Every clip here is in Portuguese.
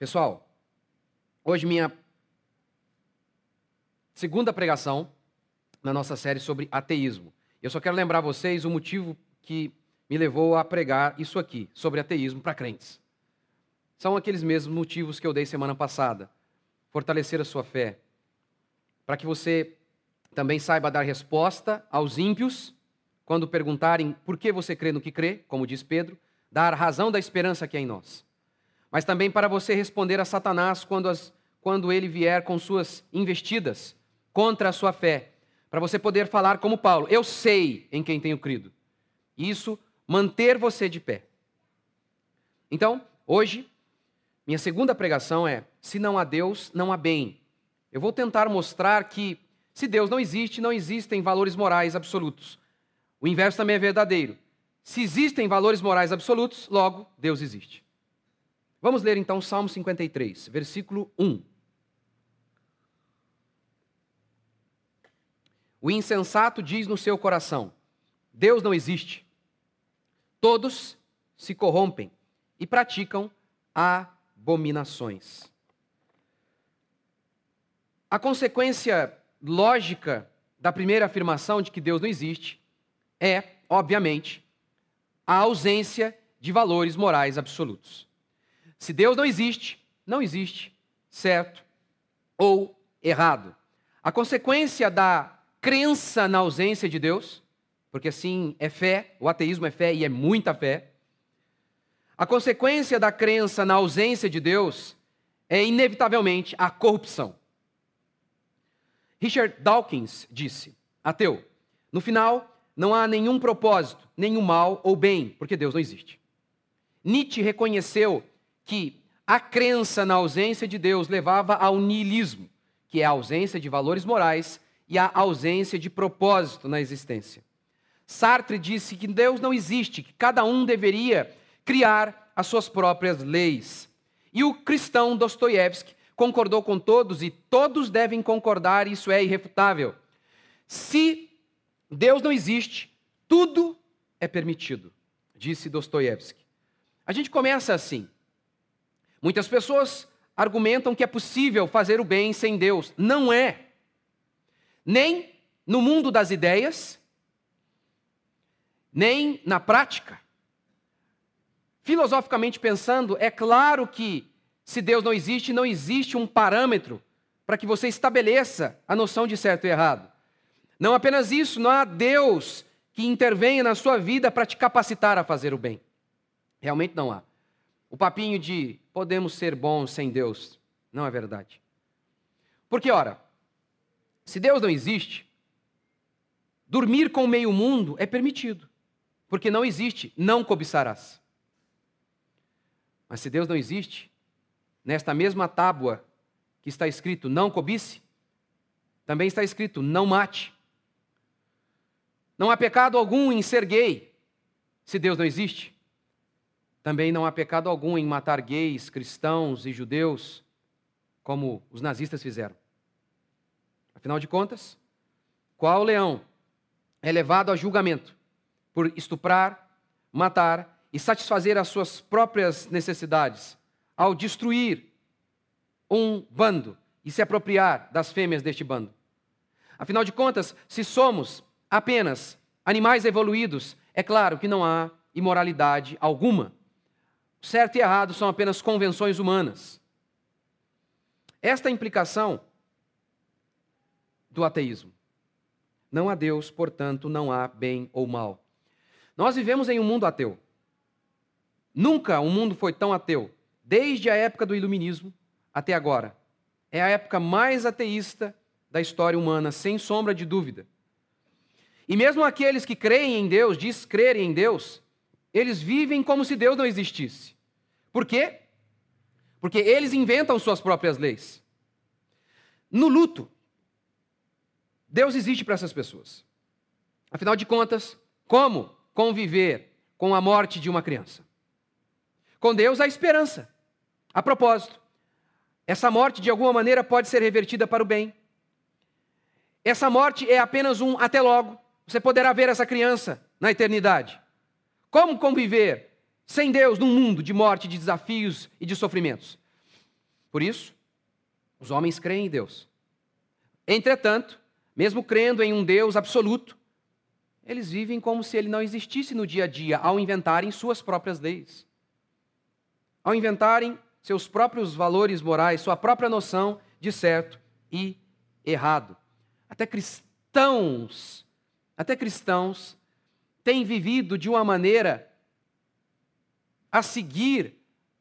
Pessoal, hoje minha segunda pregação na nossa série sobre ateísmo. Eu só quero lembrar vocês o motivo que me levou a pregar isso aqui, sobre ateísmo para crentes. São aqueles mesmos motivos que eu dei semana passada. Fortalecer a sua fé, para que você também saiba dar resposta aos ímpios quando perguntarem por que você crê no que crê, como diz Pedro, dar razão da esperança que é em nós mas também para você responder a Satanás quando, as, quando ele vier com suas investidas contra a sua fé, para você poder falar como Paulo: Eu sei em quem tenho crido. Isso manter você de pé. Então, hoje, minha segunda pregação é: se não há Deus, não há bem. Eu vou tentar mostrar que, se Deus não existe, não existem valores morais absolutos. O inverso também é verdadeiro. Se existem valores morais absolutos, logo, Deus existe. Vamos ler então Salmo 53, versículo 1. O insensato diz no seu coração: Deus não existe. Todos se corrompem e praticam abominações. A consequência lógica da primeira afirmação de que Deus não existe é, obviamente, a ausência de valores morais absolutos. Se Deus não existe, não existe certo ou errado. A consequência da crença na ausência de Deus, porque assim é fé, o ateísmo é fé e é muita fé. A consequência da crença na ausência de Deus é inevitavelmente a corrupção. Richard Dawkins disse: ateu, no final não há nenhum propósito, nenhum mal ou bem, porque Deus não existe. Nietzsche reconheceu que a crença na ausência de Deus levava ao niilismo, que é a ausência de valores morais e a ausência de propósito na existência. Sartre disse que Deus não existe, que cada um deveria criar as suas próprias leis. E o cristão Dostoiévski concordou com todos e todos devem concordar, isso é irrefutável. Se Deus não existe, tudo é permitido, disse Dostoiévski. A gente começa assim: Muitas pessoas argumentam que é possível fazer o bem sem Deus. Não é. Nem no mundo das ideias, nem na prática. Filosoficamente pensando, é claro que se Deus não existe, não existe um parâmetro para que você estabeleça a noção de certo e errado. Não apenas isso, não há Deus que intervenha na sua vida para te capacitar a fazer o bem. Realmente não há. O papinho de podemos ser bons sem Deus não é verdade. Porque, ora, se Deus não existe, dormir com o meio mundo é permitido. Porque não existe, não cobiçarás. Mas se Deus não existe, nesta mesma tábua que está escrito não cobice, também está escrito não mate. Não há pecado algum em ser gay, se Deus não existe. Também não há pecado algum em matar gays, cristãos e judeus, como os nazistas fizeram. Afinal de contas, qual leão é levado a julgamento por estuprar, matar e satisfazer as suas próprias necessidades ao destruir um bando e se apropriar das fêmeas deste bando? Afinal de contas, se somos apenas animais evoluídos, é claro que não há imoralidade alguma. Certo e errado são apenas convenções humanas. Esta implicação do ateísmo. Não há Deus, portanto, não há bem ou mal. Nós vivemos em um mundo ateu. Nunca um mundo foi tão ateu, desde a época do iluminismo até agora. É a época mais ateísta da história humana, sem sombra de dúvida. E mesmo aqueles que creem em Deus, diz crerem em Deus, eles vivem como se Deus não existisse. Por quê? Porque eles inventam suas próprias leis. No luto, Deus existe para essas pessoas. Afinal de contas, como conviver com a morte de uma criança? Com Deus há esperança. A propósito, essa morte de alguma maneira pode ser revertida para o bem. Essa morte é apenas um até logo. Você poderá ver essa criança na eternidade. Como conviver sem Deus num mundo de morte, de desafios e de sofrimentos? Por isso, os homens creem em Deus. Entretanto, mesmo crendo em um Deus absoluto, eles vivem como se ele não existisse no dia a dia, ao inventarem suas próprias leis. Ao inventarem seus próprios valores morais, sua própria noção de certo e errado. Até cristãos, até cristãos têm vivido de uma maneira a seguir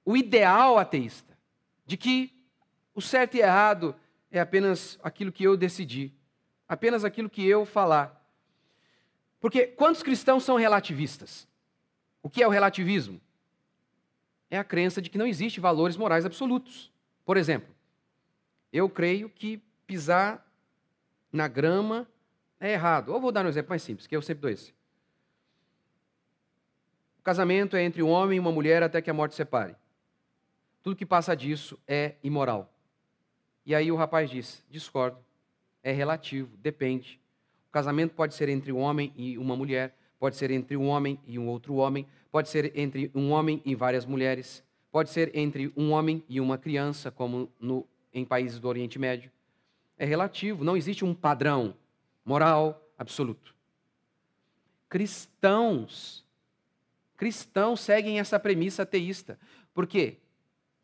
o ideal ateísta, de que o certo e errado é apenas aquilo que eu decidi, apenas aquilo que eu falar. Porque quantos cristãos são relativistas? O que é o relativismo? É a crença de que não existe valores morais absolutos. Por exemplo, eu creio que pisar na grama é errado. Ou vou dar um exemplo mais simples, que eu sempre dou esse. Casamento é entre um homem e uma mulher até que a morte separe. Tudo que passa disso é imoral. E aí o rapaz diz: discordo. É relativo, depende. O casamento pode ser entre um homem e uma mulher, pode ser entre um homem e um outro homem, pode ser entre um homem e várias mulheres, pode ser entre um homem e uma criança, como no, em países do Oriente Médio. É relativo, não existe um padrão moral absoluto. Cristãos, cristãos seguem essa premissa ateísta. Por quê?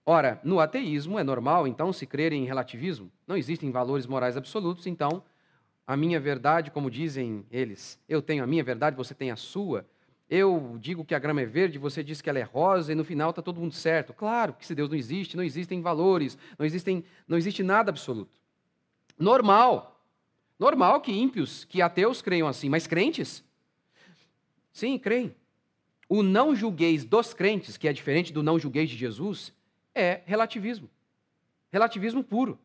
Ora, no ateísmo é normal, então, se crer em relativismo. Não existem valores morais absolutos, então a minha verdade, como dizem eles, eu tenho a minha verdade, você tem a sua. Eu digo que a grama é verde, você diz que ela é rosa e no final está todo mundo certo. Claro que se Deus não existe, não existem valores, não, existem, não existe nada absoluto. Normal. Normal que ímpios, que ateus creiam assim, mas crentes? Sim, creem. O não julgueis dos crentes, que é diferente do não julgueis de Jesus, é relativismo. Relativismo puro.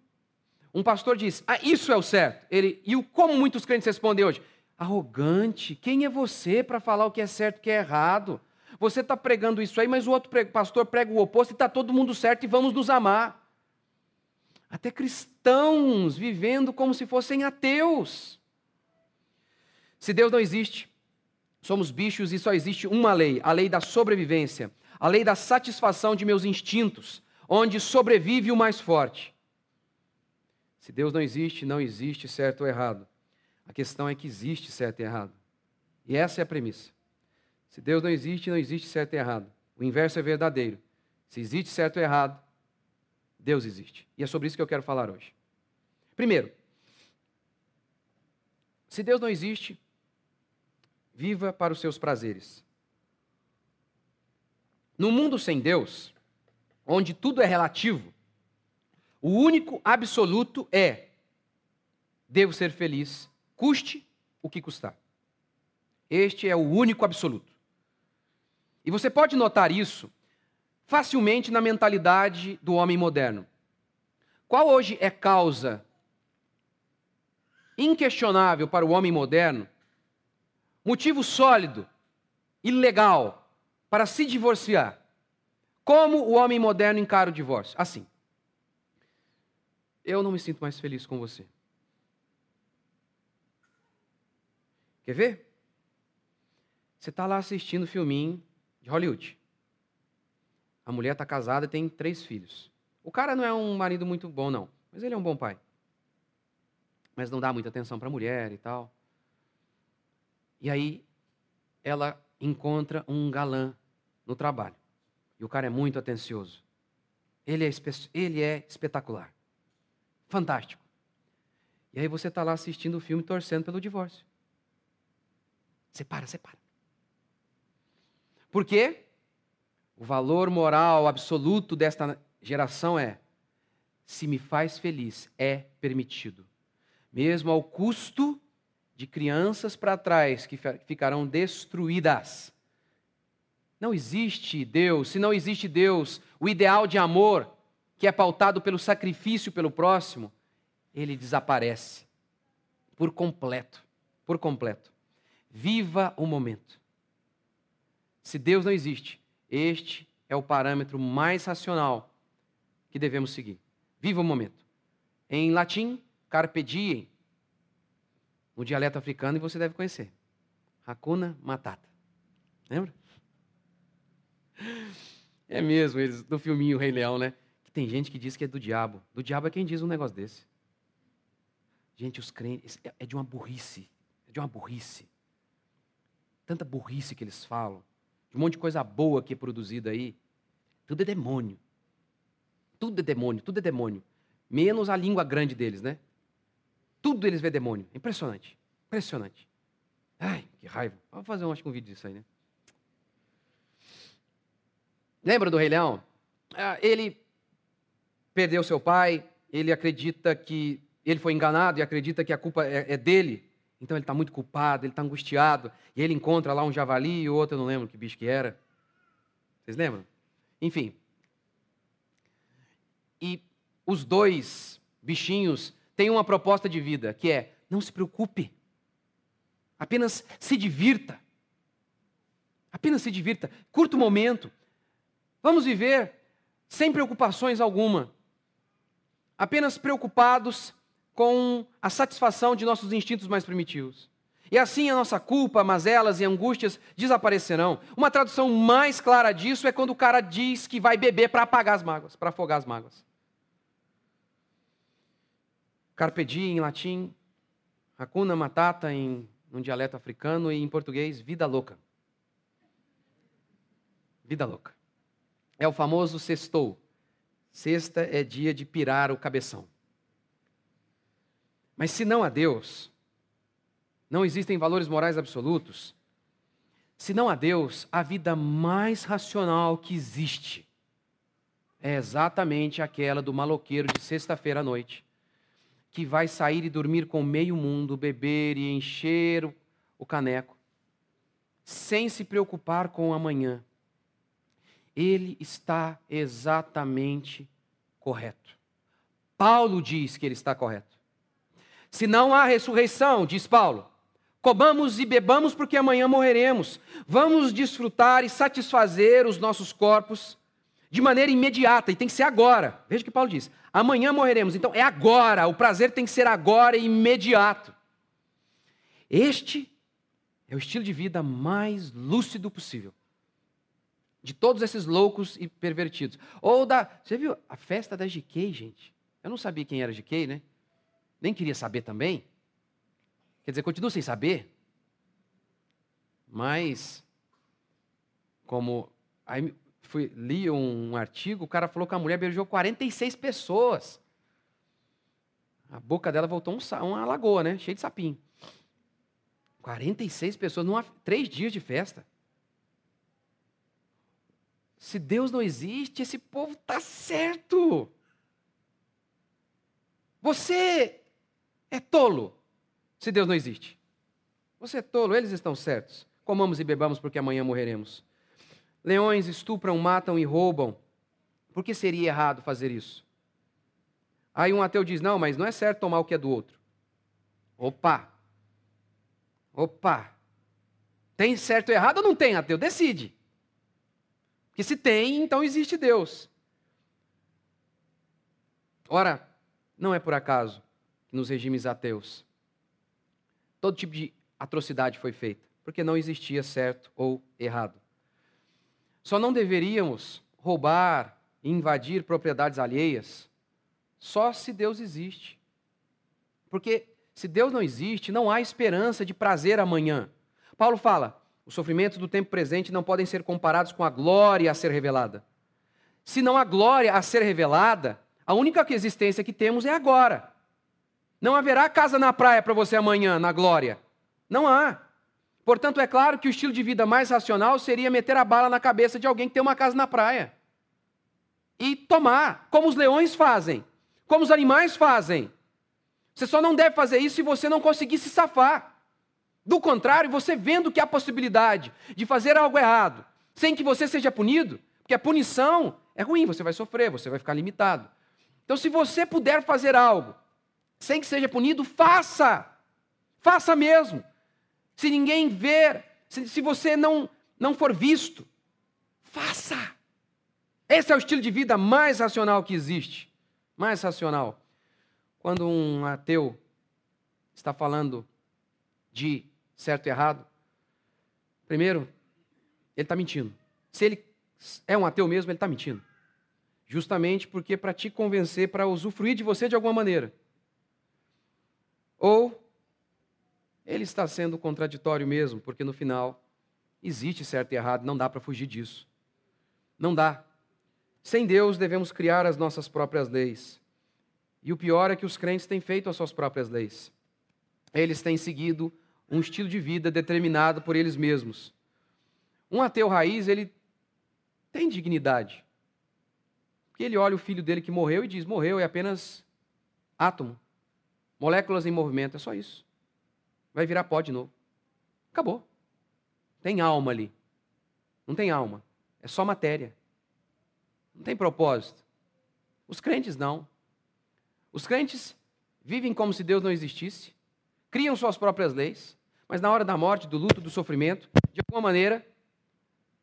Um pastor diz, ah, isso é o certo. Ele, e o como muitos crentes respondem hoje? Arrogante, quem é você para falar o que é certo e o que é errado? Você está pregando isso aí, mas o outro pastor prega o oposto e está todo mundo certo e vamos nos amar. Até cristãos vivendo como se fossem ateus. Se Deus não existe, somos bichos e só existe uma lei, a lei da sobrevivência, a lei da satisfação de meus instintos, onde sobrevive o mais forte. Se Deus não existe, não existe certo ou errado. A questão é que existe certo e errado. E essa é a premissa. Se Deus não existe, não existe certo e errado. O inverso é verdadeiro. Se existe certo ou errado, Deus existe. E é sobre isso que eu quero falar hoje. Primeiro, se Deus não existe, viva para os seus prazeres. No mundo sem Deus, onde tudo é relativo, o único absoluto é: devo ser feliz, custe o que custar. Este é o único absoluto. E você pode notar isso facilmente na mentalidade do homem moderno. Qual hoje é causa inquestionável para o homem moderno? Motivo sólido e legal para se divorciar. Como o homem moderno encara o divórcio? Assim eu não me sinto mais feliz com você. Quer ver? Você está lá assistindo filminho de Hollywood. A mulher está casada e tem três filhos. O cara não é um marido muito bom, não, mas ele é um bom pai. Mas não dá muita atenção para a mulher e tal. E aí ela encontra um galã no trabalho. E o cara é muito atencioso. Ele é, ele é espetacular. Fantástico. E aí você está lá assistindo o filme torcendo pelo divórcio. Separa, separa. Por quê? O valor moral absoluto desta geração é: se me faz feliz, é permitido. Mesmo ao custo de crianças para trás que ficarão destruídas. Não existe Deus, se não existe Deus, o ideal de amor que é pautado pelo sacrifício pelo próximo, ele desaparece por completo, por completo. Viva o momento. Se Deus não existe, este é o parâmetro mais racional que devemos seguir. Viva o momento. Em latim, carpe diem. No dialeto africano, e você deve conhecer. Hakuna Matata. Lembra? É mesmo, eles, no filminho Rei Leão, né? que tem gente que diz que é do diabo. Do diabo é quem diz um negócio desse. Gente, os crentes, é, é de uma burrice. É de uma burrice. Tanta burrice que eles falam. De um monte de coisa boa que é produzida aí. Tudo é demônio. Tudo é demônio, tudo é demônio. Menos a língua grande deles, né? Tudo eles vê demônio. Impressionante. Impressionante. Ai, que raiva. Vamos fazer um, acho um vídeo disso aí, né? Lembra do Rei Leão? Ah, ele perdeu seu pai, ele acredita que ele foi enganado e acredita que a culpa é, é dele. Então ele está muito culpado, ele está angustiado. E ele encontra lá um javali e outro eu não lembro que bicho que era. Vocês lembram? Enfim. E os dois bichinhos têm uma proposta de vida, que é: não se preocupe. Apenas se divirta. Apenas se divirta. Curto momento. Vamos viver sem preocupações alguma. Apenas preocupados com a satisfação de nossos instintos mais primitivos. E assim a nossa culpa, mazelas e angústias desaparecerão. Uma tradução mais clara disso é quando o cara diz que vai beber para apagar as mágoas, para afogar as mágoas. Carpe diem em latim, Hakuna Matata em um dialeto africano e em português, vida louca. Vida louca. É o famoso sextou. Sexta é dia de pirar o cabeção. Mas se não há Deus, não existem valores morais absolutos. Se não há Deus, a vida mais racional que existe é exatamente aquela do maloqueiro de sexta-feira à noite, que vai sair e dormir com meio mundo, beber e encher o caneco, sem se preocupar com o amanhã. Ele está exatamente correto. Paulo diz que ele está correto. Se não há ressurreição, diz Paulo, comamos e bebamos porque amanhã morreremos. Vamos desfrutar e satisfazer os nossos corpos de maneira imediata, e tem que ser agora. Veja o que Paulo diz: amanhã morreremos, então é agora, o prazer tem que ser agora e imediato. Este é o estilo de vida mais lúcido possível. De todos esses loucos e pervertidos. Ou da. Você viu a festa da GK, gente? Eu não sabia quem era GK, né? Nem queria saber também. Quer dizer, continuo sem saber. Mas, como. Fui, li um artigo, o cara falou que a mulher beijou 46 pessoas. A boca dela voltou um, uma lagoa, né? Cheia de sapinho. 46 pessoas, numa, três dias de festa. Se Deus não existe, esse povo está certo. Você é tolo se Deus não existe. Você é tolo, eles estão certos. Comamos e bebamos porque amanhã morreremos. Leões estupram, matam e roubam. Por que seria errado fazer isso? Aí um ateu diz: não, mas não é certo tomar o que é do outro. Opa! Opa! Tem certo ou errado ou não tem, ateu? Decide. Porque se tem, então existe Deus. Ora, não é por acaso que nos regimes ateus todo tipo de atrocidade foi feita, porque não existia certo ou errado. Só não deveríamos roubar e invadir propriedades alheias só se Deus existe. Porque se Deus não existe, não há esperança de prazer amanhã. Paulo fala: os sofrimentos do tempo presente não podem ser comparados com a glória a ser revelada. Se não há glória a ser revelada, a única existência que temos é agora. Não haverá casa na praia para você amanhã, na glória. Não há. Portanto, é claro que o estilo de vida mais racional seria meter a bala na cabeça de alguém que tem uma casa na praia. E tomar, como os leões fazem, como os animais fazem. Você só não deve fazer isso se você não conseguir se safar. Do contrário, você vendo que há possibilidade de fazer algo errado, sem que você seja punido, porque a punição é ruim, você vai sofrer, você vai ficar limitado. Então, se você puder fazer algo sem que seja punido, faça. Faça mesmo se ninguém ver, se, se você não, não for visto, faça. Esse é o estilo de vida mais racional que existe. Mais racional. Quando um ateu está falando de certo e errado, primeiro, ele está mentindo. Se ele é um ateu mesmo, ele está mentindo. justamente porque para te convencer, para usufruir de você de alguma maneira. Ou ele está sendo contraditório mesmo, porque no final existe certo e errado, não dá para fugir disso. Não dá. Sem Deus devemos criar as nossas próprias leis. E o pior é que os crentes têm feito as suas próprias leis. Eles têm seguido um estilo de vida determinado por eles mesmos. Um ateu raiz, ele tem dignidade. Porque ele olha o filho dele que morreu e diz: morreu, é apenas átomo, moléculas em movimento, é só isso. Vai virar pó de novo. Acabou. Tem alma ali. Não tem alma. É só matéria. Não tem propósito. Os crentes não. Os crentes vivem como se Deus não existisse, criam suas próprias leis, mas na hora da morte, do luto, do sofrimento, de alguma maneira,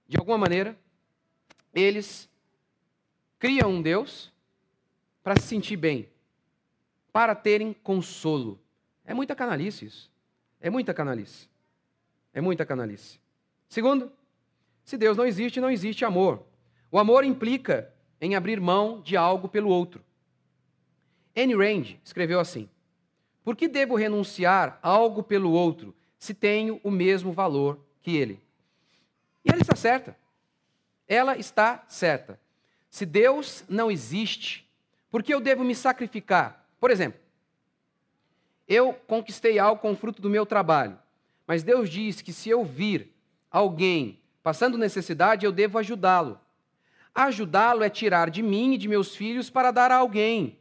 de alguma maneira, eles criam um Deus para se sentir bem, para terem consolo. É muita canalice isso. É muita canalice. É muita canalice. Segundo, se Deus não existe, não existe amor. O amor implica em abrir mão de algo pelo outro. Anne Rand escreveu assim: Por que devo renunciar algo pelo outro se tenho o mesmo valor que ele? E ela está certa. Ela está certa. Se Deus não existe, por que eu devo me sacrificar? Por exemplo, eu conquistei algo com o fruto do meu trabalho, mas Deus diz que se eu vir alguém passando necessidade, eu devo ajudá-lo. Ajudá-lo é tirar de mim e de meus filhos para dar a alguém.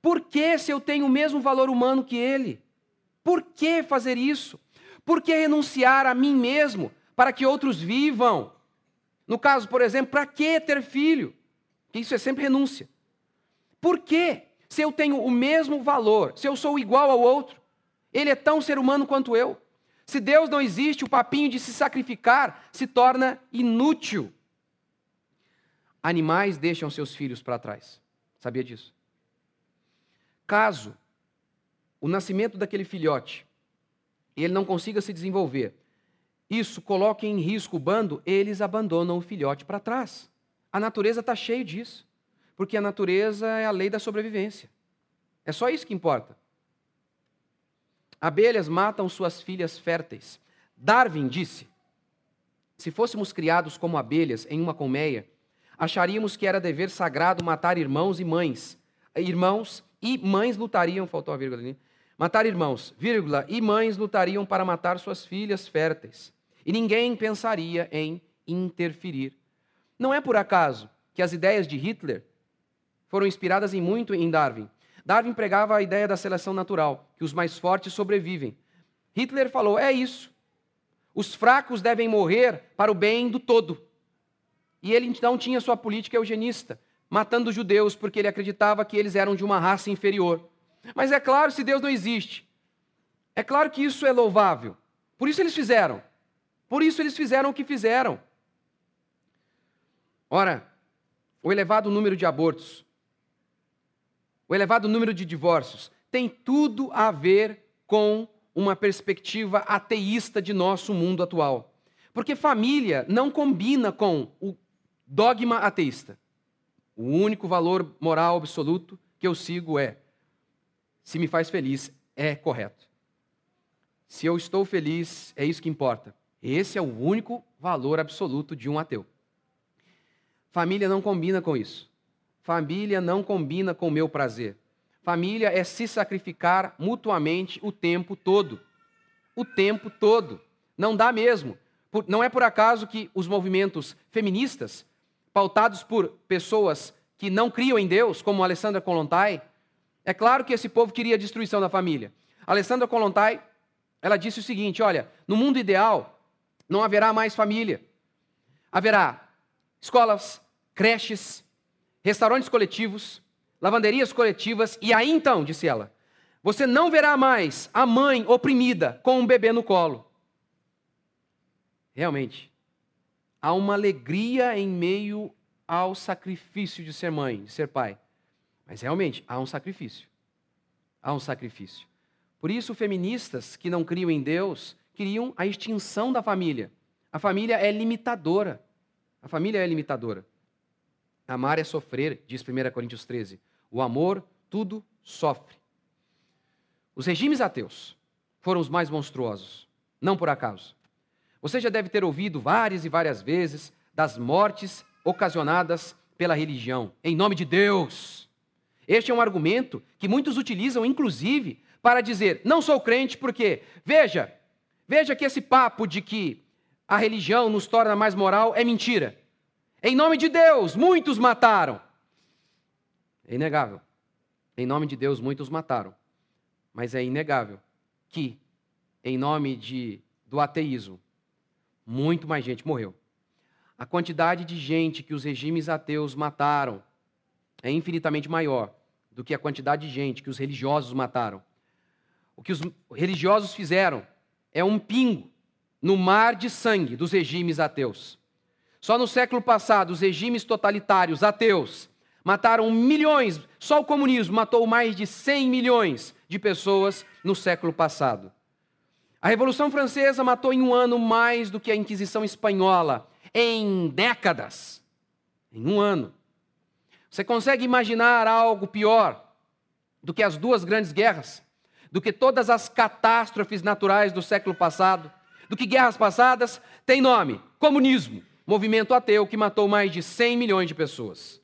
Por que, se eu tenho o mesmo valor humano que ele? Por que fazer isso? Por que renunciar a mim mesmo para que outros vivam? No caso, por exemplo, para que ter filho? Isso é sempre renúncia. Por que, se eu tenho o mesmo valor, se eu sou igual ao outro, ele é tão ser humano quanto eu? Se Deus não existe, o papinho de se sacrificar se torna inútil. Animais deixam seus filhos para trás. Sabia disso? Caso o nascimento daquele filhote ele não consiga se desenvolver, isso coloque em risco o bando, eles abandonam o filhote para trás. A natureza está cheia disso, porque a natureza é a lei da sobrevivência. É só isso que importa. Abelhas matam suas filhas férteis. Darwin disse: se fôssemos criados como abelhas em uma colmeia, acharíamos que era dever sagrado matar irmãos e mães, irmãos e mães lutariam, faltou a vírgula ali, matar irmãos, vírgula, e mães lutariam para matar suas filhas férteis. E ninguém pensaria em interferir. Não é por acaso que as ideias de Hitler foram inspiradas em muito em Darwin. Darwin pregava a ideia da seleção natural, que os mais fortes sobrevivem. Hitler falou: é isso. Os fracos devem morrer para o bem do todo. E ele então tinha sua política eugenista matando judeus porque ele acreditava que eles eram de uma raça inferior. Mas é claro, se Deus não existe, é claro que isso é louvável. Por isso eles fizeram. Por isso eles fizeram o que fizeram. Ora, o elevado número de abortos, o elevado número de divórcios, tem tudo a ver com uma perspectiva ateísta de nosso mundo atual. Porque família não combina com o dogma ateísta. O único valor moral absoluto que eu sigo é: se me faz feliz, é correto. Se eu estou feliz, é isso que importa. Esse é o único valor absoluto de um ateu. Família não combina com isso. Família não combina com o meu prazer. Família é se sacrificar mutuamente o tempo todo. O tempo todo. Não dá mesmo. Não é por acaso que os movimentos feministas pautados por pessoas que não criam em Deus, como Alessandra Kolontai, é claro que esse povo queria a destruição da família. Alessandra Kolontai, ela disse o seguinte: olha, no mundo ideal não haverá mais família. Haverá escolas, creches, restaurantes coletivos, lavanderias coletivas, e aí então, disse ela, você não verá mais a mãe oprimida com um bebê no colo. Realmente, há uma alegria em meio ao sacrifício de ser mãe, de ser pai. Mas realmente há um sacrifício. Há um sacrifício. Por isso, feministas que não criam em Deus queriam a extinção da família. A família é limitadora. A família é limitadora. Amar é sofrer, diz 1 Coríntios 13. O amor tudo sofre. Os regimes ateus foram os mais monstruosos, não por acaso. Você já deve ter ouvido várias e várias vezes das mortes ocasionadas pela religião, em nome de Deus. Este é um argumento que muitos utilizam, inclusive, para dizer: não sou crente porque, veja, veja que esse papo de que a religião nos torna mais moral é mentira. Em nome de Deus, muitos mataram. É inegável. Em nome de Deus, muitos mataram. Mas é inegável que, em nome de, do ateísmo, muito mais gente morreu. A quantidade de gente que os regimes ateus mataram é infinitamente maior do que a quantidade de gente que os religiosos mataram. O que os religiosos fizeram é um pingo no mar de sangue dos regimes ateus. Só no século passado, os regimes totalitários ateus mataram milhões, só o comunismo matou mais de 100 milhões de pessoas no século passado. A Revolução Francesa matou em um ano mais do que a Inquisição Espanhola, em décadas. Em um ano. Você consegue imaginar algo pior do que as duas grandes guerras? Do que todas as catástrofes naturais do século passado? Do que guerras passadas? Tem nome: comunismo movimento ateu que matou mais de 100 milhões de pessoas.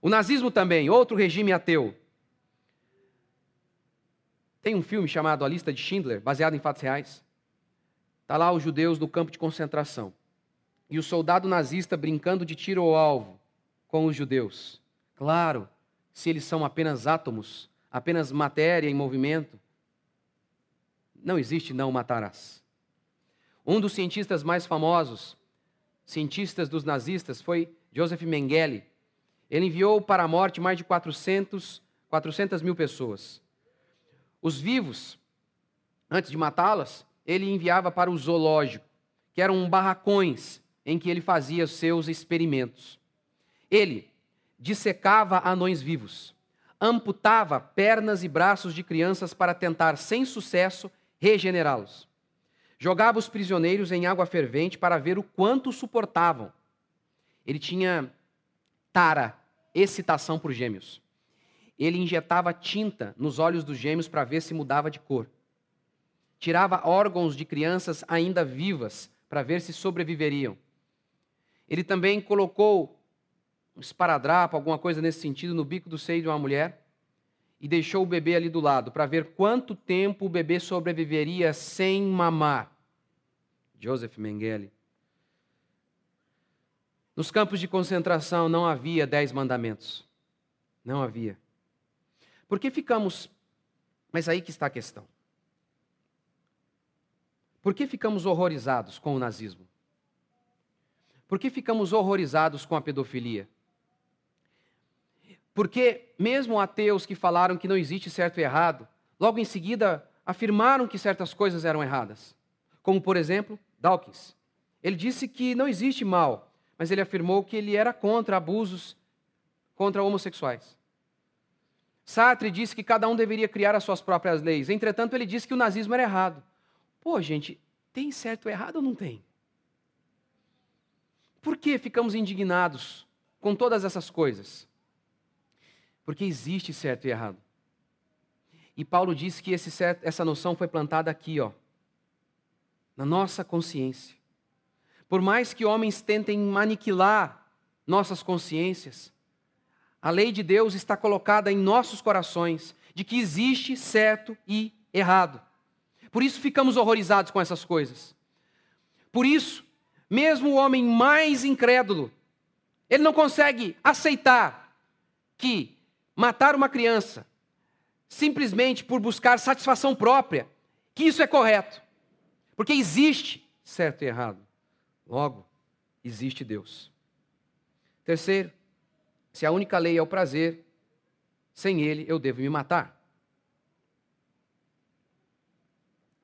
O nazismo também, outro regime ateu. Tem um filme chamado A Lista de Schindler, baseado em fatos reais. Está lá os judeus do campo de concentração. E o soldado nazista brincando de tiro ao alvo com os judeus. Claro, se eles são apenas átomos, apenas matéria em movimento, não existe não matarás. Um dos cientistas mais famosos cientistas dos nazistas foi Joseph Mengele. Ele enviou para a morte mais de 400, 400 mil pessoas. Os vivos, antes de matá-las, ele enviava para o zoológico, que eram barracões em que ele fazia seus experimentos. Ele dissecava anões vivos, amputava pernas e braços de crianças para tentar, sem sucesso, regenerá-los. Jogava os prisioneiros em água fervente para ver o quanto suportavam. Ele tinha tara, excitação por gêmeos. Ele injetava tinta nos olhos dos gêmeos para ver se mudava de cor. Tirava órgãos de crianças ainda vivas para ver se sobreviveriam. Ele também colocou um esparadrapo, alguma coisa nesse sentido, no bico do seio de uma mulher e deixou o bebê ali do lado para ver quanto tempo o bebê sobreviveria sem mamar. Joseph Mengele. Nos campos de concentração não havia dez mandamentos. Não havia. Por que ficamos. Mas aí que está a questão. Por que ficamos horrorizados com o nazismo? Por que ficamos horrorizados com a pedofilia? Porque, mesmo ateus que falaram que não existe certo e errado, logo em seguida afirmaram que certas coisas eram erradas. Como, por exemplo, Dawkins. Ele disse que não existe mal, mas ele afirmou que ele era contra abusos contra homossexuais. Sartre disse que cada um deveria criar as suas próprias leis. Entretanto, ele disse que o nazismo era errado. Pô, gente, tem certo ou errado ou não tem? Por que ficamos indignados com todas essas coisas? Porque existe certo e errado. E Paulo disse que certo, essa noção foi plantada aqui, ó, na nossa consciência. Por mais que homens tentem aniquilar nossas consciências, a lei de Deus está colocada em nossos corações de que existe certo e errado. Por isso ficamos horrorizados com essas coisas. Por isso, mesmo o homem mais incrédulo, ele não consegue aceitar que matar uma criança simplesmente por buscar satisfação própria, que isso é correto. Porque existe certo e errado. Logo, existe Deus. Terceiro, se a única lei é o prazer, sem ele eu devo me matar.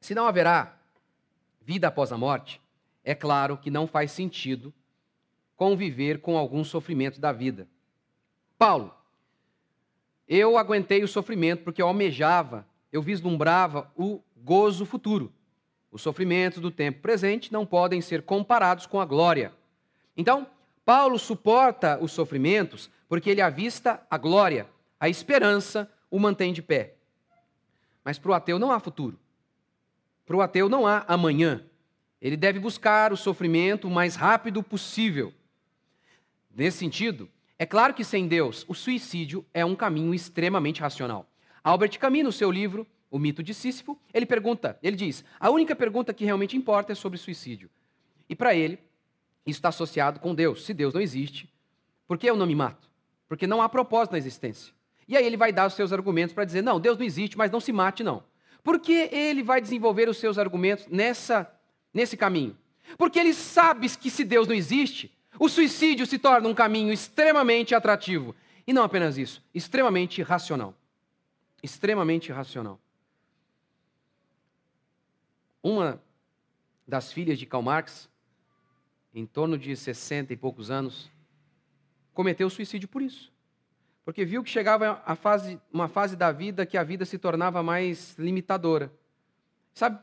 Se não haverá vida após a morte, é claro que não faz sentido conviver com algum sofrimento da vida. Paulo, eu aguentei o sofrimento porque eu almejava, eu vislumbrava o gozo futuro. Os sofrimentos do tempo presente não podem ser comparados com a glória. Então, Paulo suporta os sofrimentos porque ele avista a glória, a esperança o mantém de pé. Mas para o ateu não há futuro. Para o ateu não há amanhã. Ele deve buscar o sofrimento o mais rápido possível. Nesse sentido, é claro que sem Deus, o suicídio é um caminho extremamente racional. Albert Camus, no seu livro O Mito de Sísifo, ele pergunta, ele diz: "A única pergunta que realmente importa é sobre suicídio". E para ele, isso está associado com Deus. Se Deus não existe, por que eu não me mato? Porque não há propósito na existência. E aí ele vai dar os seus argumentos para dizer: não, Deus não existe, mas não se mate, não. Por que ele vai desenvolver os seus argumentos nessa, nesse caminho? Porque ele sabe que se Deus não existe, o suicídio se torna um caminho extremamente atrativo. E não apenas isso, extremamente racional. Extremamente racional. Uma das filhas de Karl Marx, em torno de 60 e poucos anos, cometeu suicídio por isso. Porque viu que chegava a fase, uma fase da vida que a vida se tornava mais limitadora. Sabe?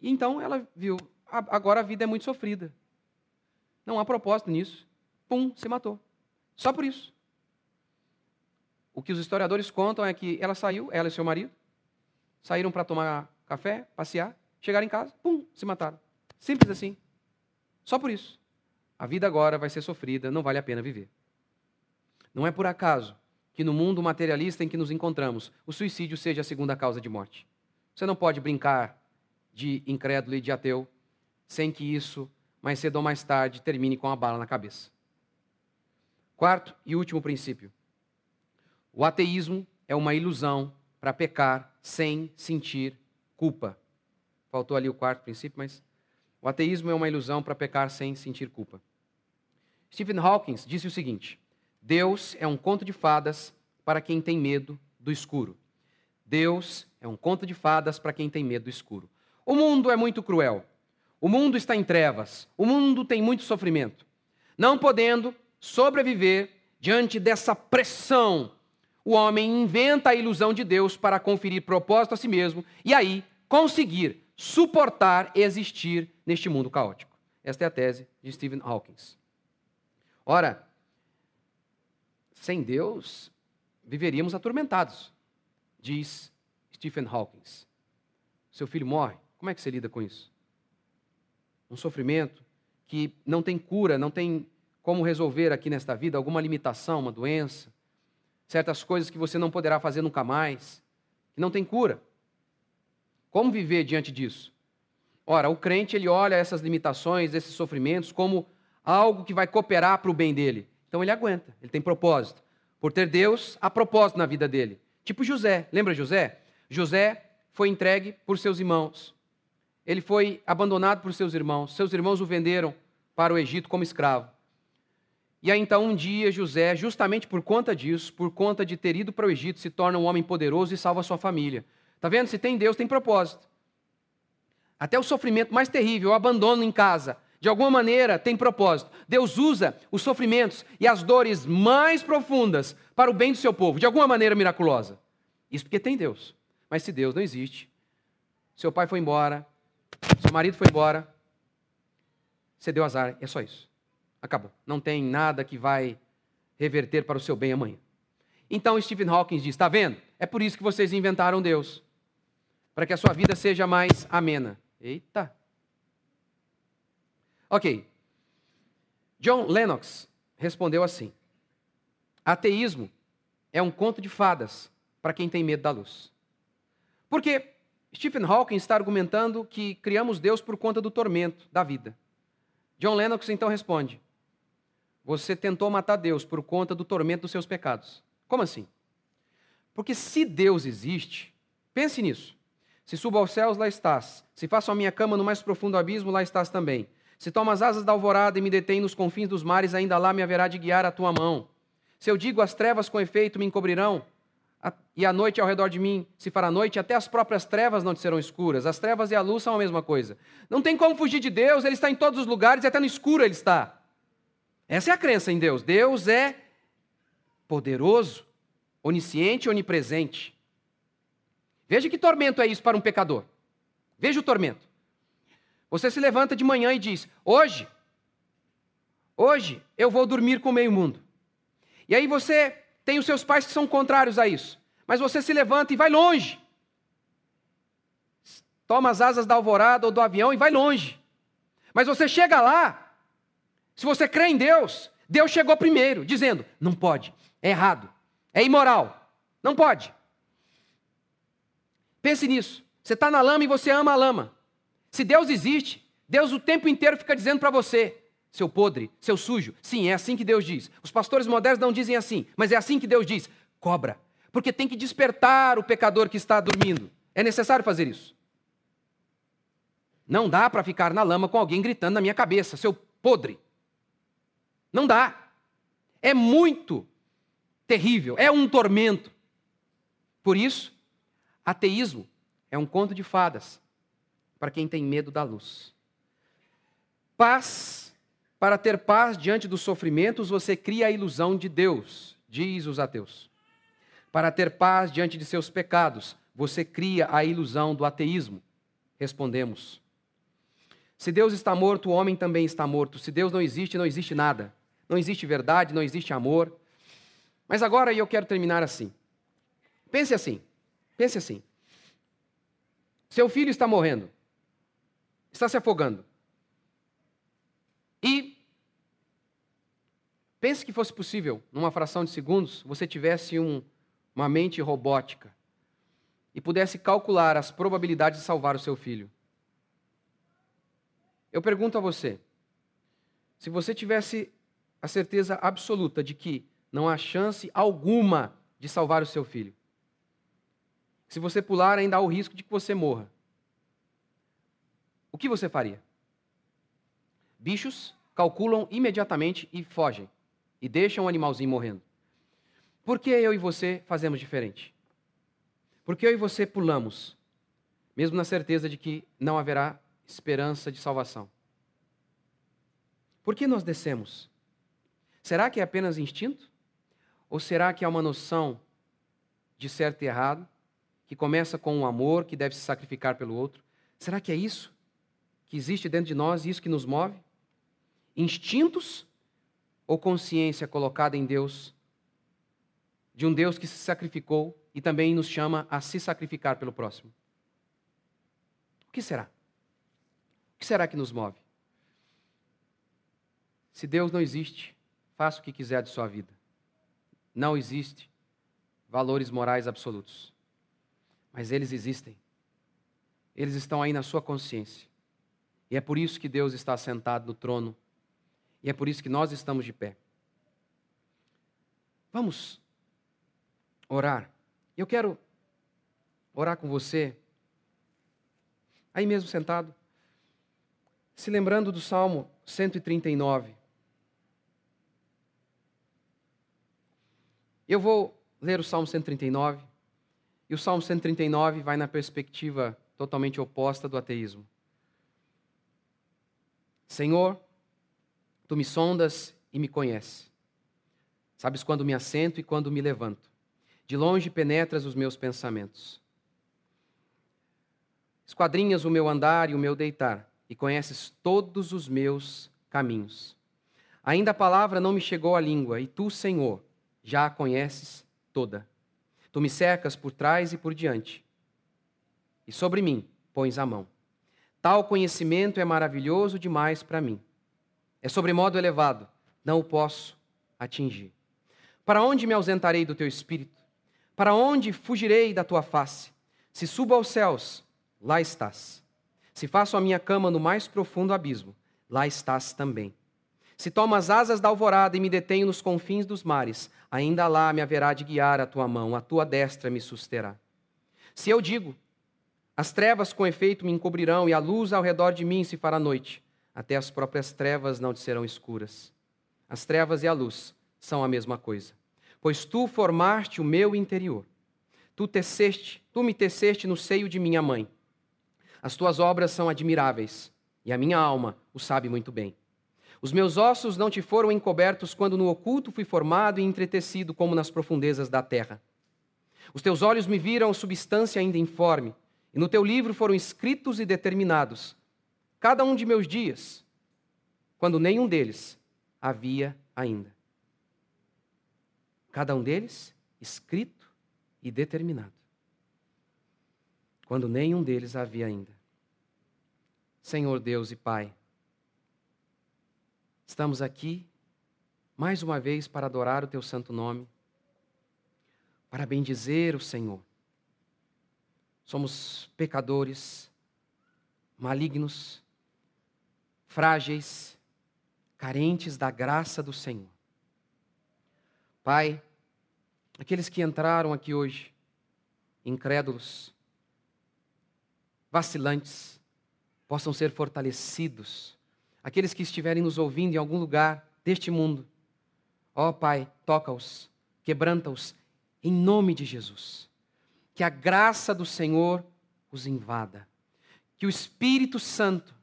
E então ela viu, agora a vida é muito sofrida. Não há propósito nisso. Pum, se matou. Só por isso. O que os historiadores contam é que ela saiu, ela e seu marido, saíram para tomar café, passear, chegaram em casa, pum, se mataram. Simples assim. Só por isso. A vida agora vai ser sofrida, não vale a pena viver. Não é por acaso que no mundo materialista em que nos encontramos, o suicídio seja a segunda causa de morte. Você não pode brincar de incrédulo e de ateu sem que isso, mais cedo ou mais tarde, termine com a bala na cabeça. Quarto e último princípio. O ateísmo é uma ilusão para pecar sem sentir culpa. Faltou ali o quarto princípio, mas o ateísmo é uma ilusão para pecar sem sentir culpa. Stephen Hawking disse o seguinte: Deus é um conto de fadas para quem tem medo do escuro. Deus é um conto de fadas para quem tem medo do escuro. O mundo é muito cruel. O mundo está em trevas. O mundo tem muito sofrimento. Não podendo sobreviver diante dessa pressão, o homem inventa a ilusão de Deus para conferir propósito a si mesmo e aí conseguir suportar existir neste mundo caótico. Esta é a tese de Stephen Hawking. Ora, sem Deus, viveríamos atormentados, diz Stephen Hawking. Seu filho morre, como é que você lida com isso? Um sofrimento que não tem cura, não tem como resolver aqui nesta vida, alguma limitação, uma doença, certas coisas que você não poderá fazer nunca mais, que não tem cura. Como viver diante disso? Ora, o crente ele olha essas limitações, esses sofrimentos como algo que vai cooperar para o bem dele. Então ele aguenta, ele tem propósito. Por ter Deus, há propósito na vida dele. Tipo José, lembra José? José foi entregue por seus irmãos. Ele foi abandonado por seus irmãos. Seus irmãos o venderam para o Egito como escravo. E aí então um dia José, justamente por conta disso, por conta de ter ido para o Egito, se torna um homem poderoso e salva sua família. Tá vendo? Se tem Deus, tem propósito. Até o sofrimento mais terrível, o abandono em casa, de alguma maneira tem propósito. Deus usa os sofrimentos e as dores mais profundas para o bem do seu povo, de alguma maneira miraculosa. Isso porque tem Deus. Mas se Deus não existe, seu pai foi embora, seu marido foi embora, você deu azar, é só isso. Acabou. Não tem nada que vai reverter para o seu bem amanhã. Então Stephen Hawking diz: está vendo? É por isso que vocês inventaram Deus. Para que a sua vida seja mais amena. Eita! Ok. John Lennox respondeu assim: Ateísmo é um conto de fadas para quem tem medo da luz. Porque Stephen Hawking está argumentando que criamos Deus por conta do tormento da vida. John Lennox então responde: Você tentou matar Deus por conta do tormento dos seus pecados. Como assim? Porque se Deus existe, pense nisso. Se subo aos céus, lá estás. Se faço a minha cama no mais profundo abismo, lá estás também. Se tomo as asas da alvorada e me detém nos confins dos mares, ainda lá me haverá de guiar a tua mão. Se eu digo as trevas com efeito me encobrirão, e a noite ao redor de mim se fará noite, até as próprias trevas não te serão escuras. As trevas e a luz são a mesma coisa. Não tem como fugir de Deus, Ele está em todos os lugares e até no escuro Ele está. Essa é a crença em Deus. Deus é poderoso, onisciente e onipresente. Veja que tormento é isso para um pecador. Veja o tormento. Você se levanta de manhã e diz: Hoje, Hoje eu vou dormir com meio mundo. E aí você tem os seus pais que são contrários a isso. Mas você se levanta e vai longe. Toma as asas da alvorada ou do avião e vai longe. Mas você chega lá, se você crê em Deus, Deus chegou primeiro, dizendo: não pode, é errado, é imoral, não pode. Pense nisso. Você está na lama e você ama a lama. Se Deus existe, Deus o tempo inteiro fica dizendo para você: seu podre, seu sujo. Sim, é assim que Deus diz. Os pastores modernos não dizem assim, mas é assim que Deus diz: cobra. Porque tem que despertar o pecador que está dormindo. É necessário fazer isso. Não dá para ficar na lama com alguém gritando na minha cabeça, seu podre. Não dá. É muito terrível, é um tormento. Por isso, ateísmo é um conto de fadas para quem tem medo da luz. Paz para ter paz diante dos sofrimentos, você cria a ilusão de Deus, diz os ateus. Para ter paz diante de seus pecados, você cria a ilusão do ateísmo. Respondemos. Se Deus está morto, o homem também está morto. Se Deus não existe, não existe nada. Não existe verdade, não existe amor. Mas agora eu quero terminar assim. Pense assim. Pense assim. Seu filho está morrendo. Está se afogando. E pense que fosse possível, numa fração de segundos, você tivesse um, uma mente robótica e pudesse calcular as probabilidades de salvar o seu filho. Eu pergunto a você: se você tivesse a certeza absoluta de que não há chance alguma de salvar o seu filho, se você pular, ainda há o risco de que você morra, o que você faria? Bichos calculam imediatamente e fogem, e deixam o animalzinho morrendo. Por que eu e você fazemos diferente? Por que eu e você pulamos, mesmo na certeza de que não haverá esperança de salvação? Por que nós descemos? Será que é apenas instinto? Ou será que há uma noção de certo e errado, que começa com um amor que deve se sacrificar pelo outro? Será que é isso que existe dentro de nós, isso que nos move? Instintos ou consciência colocada em Deus, de um Deus que se sacrificou e também nos chama a se sacrificar pelo próximo? O que será? O que será que nos move? Se Deus não existe, faça o que quiser de sua vida. Não existe valores morais absolutos. Mas eles existem. Eles estão aí na sua consciência. E é por isso que Deus está sentado no trono. E é por isso que nós estamos de pé. Vamos orar. Eu quero orar com você, aí mesmo sentado, se lembrando do Salmo 139. Eu vou ler o Salmo 139, e o Salmo 139 vai na perspectiva totalmente oposta do ateísmo. Senhor, tu me sondas e me conheces. Sabes quando me assento e quando me levanto. De longe penetras os meus pensamentos. Esquadrinhas o meu andar e o meu deitar, e conheces todos os meus caminhos. Ainda a palavra não me chegou à língua, e tu, Senhor, já a conheces toda. Tu me cercas por trás e por diante, e sobre mim pões a mão. Tal conhecimento é maravilhoso demais para mim. É sobremodo elevado, não o posso atingir. Para onde me ausentarei do teu espírito? Para onde fugirei da tua face? Se subo aos céus, lá estás. Se faço a minha cama no mais profundo abismo, lá estás também. Se tomo as asas da alvorada e me detenho nos confins dos mares, ainda lá me haverá de guiar a tua mão, a tua destra me susterá. Se eu digo, as trevas com efeito me encobrirão e a luz ao redor de mim se fará noite. Até as próprias trevas não te serão escuras. As trevas e a luz são a mesma coisa. Pois tu formaste o meu interior. Tu teceste, tu me teceste no seio de minha mãe. As tuas obras são admiráveis, e a minha alma o sabe muito bem. Os meus ossos não te foram encobertos quando no oculto fui formado e entretecido como nas profundezas da terra. Os teus olhos me viram substância ainda informe e no teu livro foram escritos e determinados cada um de meus dias, quando nenhum deles havia ainda. Cada um deles escrito e determinado. Quando nenhum deles havia ainda. Senhor Deus e Pai, estamos aqui mais uma vez para adorar o Teu santo nome, para bendizer o Senhor. Somos pecadores, malignos, frágeis, carentes da graça do Senhor. Pai, aqueles que entraram aqui hoje, incrédulos, vacilantes, possam ser fortalecidos. Aqueles que estiverem nos ouvindo em algum lugar deste mundo, ó Pai, toca-os, quebranta-os, em nome de Jesus. Que a graça do Senhor os invada. Que o Espírito Santo,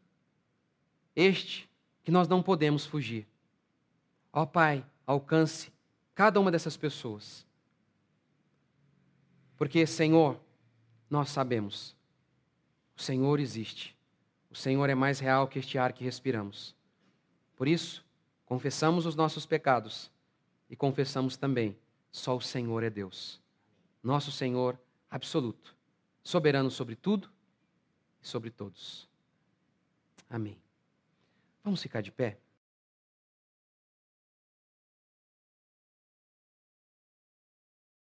este que nós não podemos fugir, ó oh, Pai, alcance cada uma dessas pessoas. Porque, Senhor, nós sabemos, o Senhor existe. O Senhor é mais real que este ar que respiramos. Por isso, confessamos os nossos pecados e confessamos também: só o Senhor é Deus. Nosso Senhor absoluto, soberano sobre tudo e sobre todos. Amém. Vamos ficar de pé?